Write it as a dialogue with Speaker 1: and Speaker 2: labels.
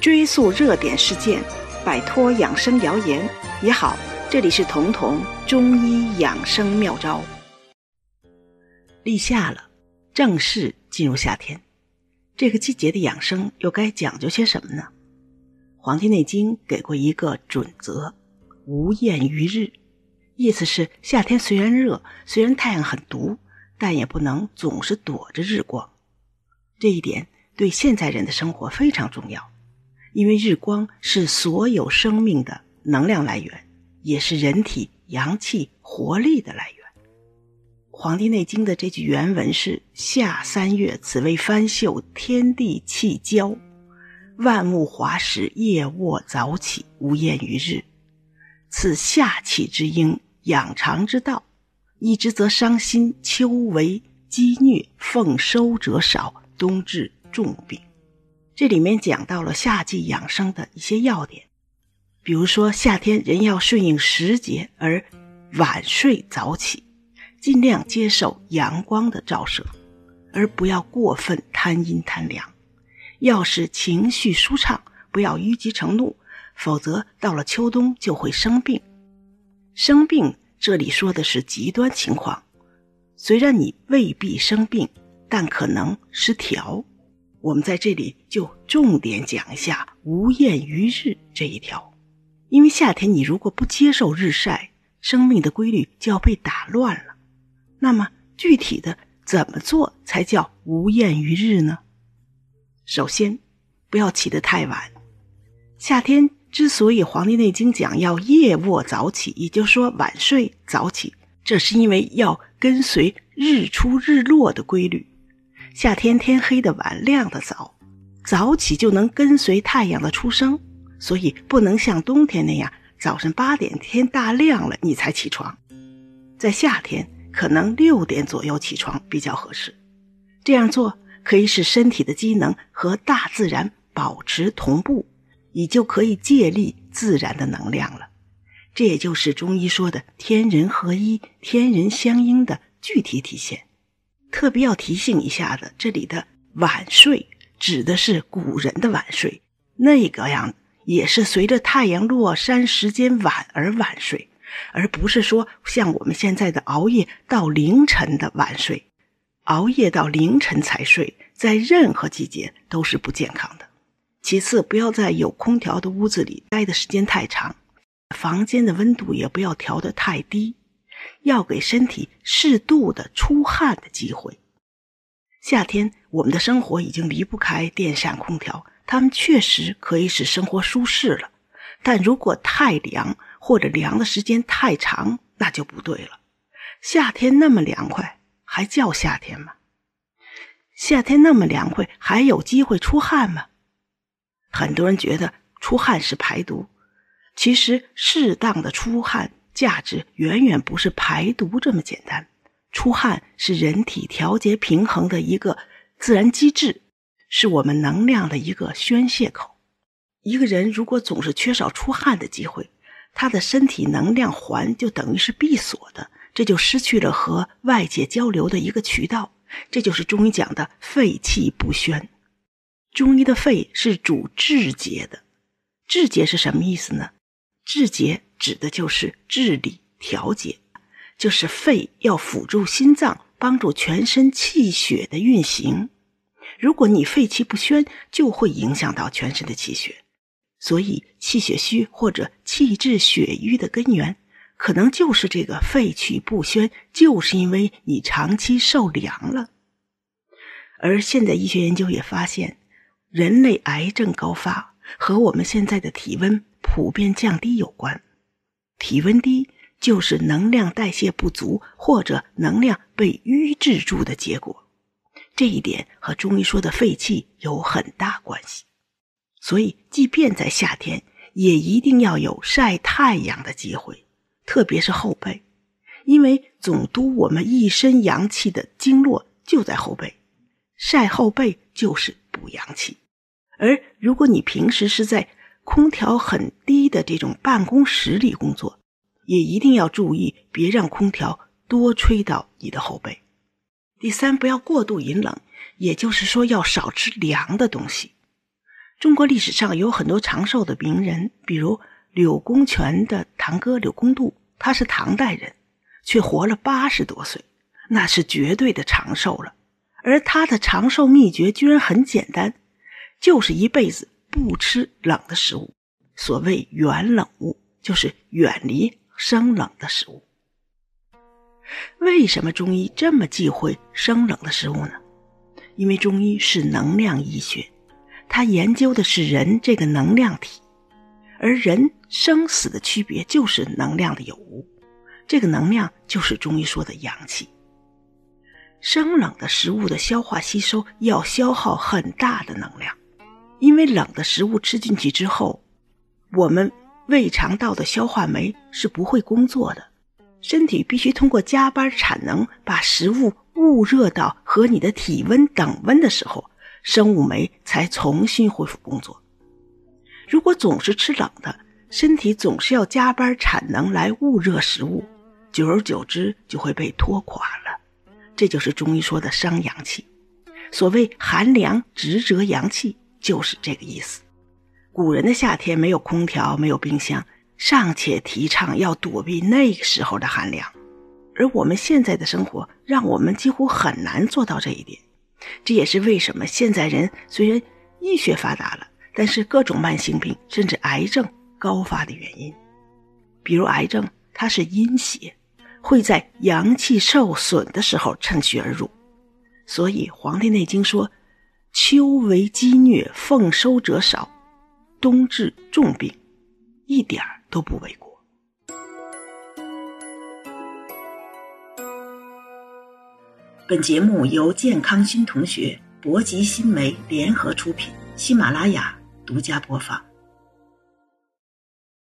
Speaker 1: 追溯热点事件，摆脱养生谣言也好。这里是彤彤中医养生妙招。立夏了，正式进入夏天，这个季节的养生又该讲究些什么呢？《黄帝内经》给过一个准则：无厌于日。意思是夏天虽然热，虽然太阳很毒，但也不能总是躲着日光。这一点对现在人的生活非常重要，因为日光是所有生命的能量来源，也是人体阳气活力的来源。《黄帝内经》的这句原文是：“夏三月，此谓翻秀，天地气交，万物华实，夜卧早起，无厌于日。此夏气之应，养长之道。一之则伤心，秋为积虐，奉收者少。”冬至重病，这里面讲到了夏季养生的一些要点，比如说夏天人要顺应时节而晚睡早起，尽量接受阳光的照射，而不要过分贪阴贪凉。要使情绪舒畅，不要郁积成怒，否则到了秋冬就会生病。生病这里说的是极端情况，虽然你未必生病。但可能失调，我们在这里就重点讲一下“无厌于日”这一条。因为夏天你如果不接受日晒，生命的规律就要被打乱了。那么具体的怎么做才叫无厌于日呢？首先，不要起得太晚。夏天之所以《黄帝内经》讲要夜卧早起，也就是说晚睡早起，这是因为要跟随日出日落的规律。夏天天黑的晚，亮的早，早起就能跟随太阳的出生，所以不能像冬天那样，早晨八点天大亮了你才起床。在夏天，可能六点左右起床比较合适。这样做可以使身体的机能和大自然保持同步，你就可以借力自然的能量了。这也就是中医说的天人合一、天人相应的具体体现。特别要提醒一下的，这里的晚睡指的是古人的晚睡，那个样也是随着太阳落山时间晚而晚睡，而不是说像我们现在的熬夜到凌晨的晚睡。熬夜到凌晨才睡，在任何季节都是不健康的。其次，不要在有空调的屋子里待的时间太长，房间的温度也不要调得太低。要给身体适度的出汗的机会。夏天，我们的生活已经离不开电扇、空调，它们确实可以使生活舒适了。但如果太凉或者凉的时间太长，那就不对了。夏天那么凉快，还叫夏天吗？夏天那么凉快，还有机会出汗吗？很多人觉得出汗是排毒，其实适当的出汗。价值远远不是排毒这么简单，出汗是人体调节平衡的一个自然机制，是我们能量的一个宣泄口。一个人如果总是缺少出汗的机会，他的身体能量环就等于是闭锁的，这就失去了和外界交流的一个渠道。这就是中医讲的肺气不宣。中医的肺是主志节的，志节是什么意思呢？志节。指的就是治理调节，就是肺要辅助心脏，帮助全身气血的运行。如果你肺气不宣，就会影响到全身的气血。所以气血虚或者气滞血瘀的根源，可能就是这个肺气不宣，就是因为你长期受凉了。而现在医学研究也发现，人类癌症高发和我们现在的体温普遍降低有关。体温低就是能量代谢不足或者能量被瘀滞住的结果，这一点和中医说的肺气有很大关系。所以，即便在夏天，也一定要有晒太阳的机会，特别是后背，因为总督我们一身阳气的经络就在后背，晒后背就是补阳气。而如果你平时是在空调很低的这种办公室里工作，也一定要注意，别让空调多吹到你的后背。第三，不要过度饮冷，也就是说要少吃凉的东西。中国历史上有很多长寿的名人，比如柳公权的堂哥柳公度，他是唐代人，却活了八十多岁，那是绝对的长寿了。而他的长寿秘诀居然很简单，就是一辈子不吃冷的食物。所谓远冷物，就是远离生冷的食物。为什么中医这么忌讳生冷的食物呢？因为中医是能量医学，它研究的是人这个能量体，而人生死的区别就是能量的有无，这个能量就是中医说的阳气。生冷的食物的消化吸收要消耗很大的能量，因为冷的食物吃进去之后，我们胃肠道的消化酶是不会工作的。身体必须通过加班产能，把食物捂热到和你的体温等温的时候，生物酶才重新恢复工作。如果总是吃冷的，身体总是要加班产能来捂热食物，久而久之就会被拖垮了。这就是中医说的伤阳气。所谓寒凉直折阳气，就是这个意思。古人的夏天没有空调，没有冰箱。尚且提倡要躲避那个时候的寒凉，而我们现在的生活让我们几乎很难做到这一点。这也是为什么现在人虽然医学发达了，但是各种慢性病甚至癌症高发的原因。比如癌症，它是阴邪，会在阳气受损的时候趁虚而入。所以《黄帝内经》说：“秋为饥虐，丰收者少，冬至重病。”一点儿。都不为过。本节目由健康新同学、博吉新媒联合出品，喜马拉雅独家播放。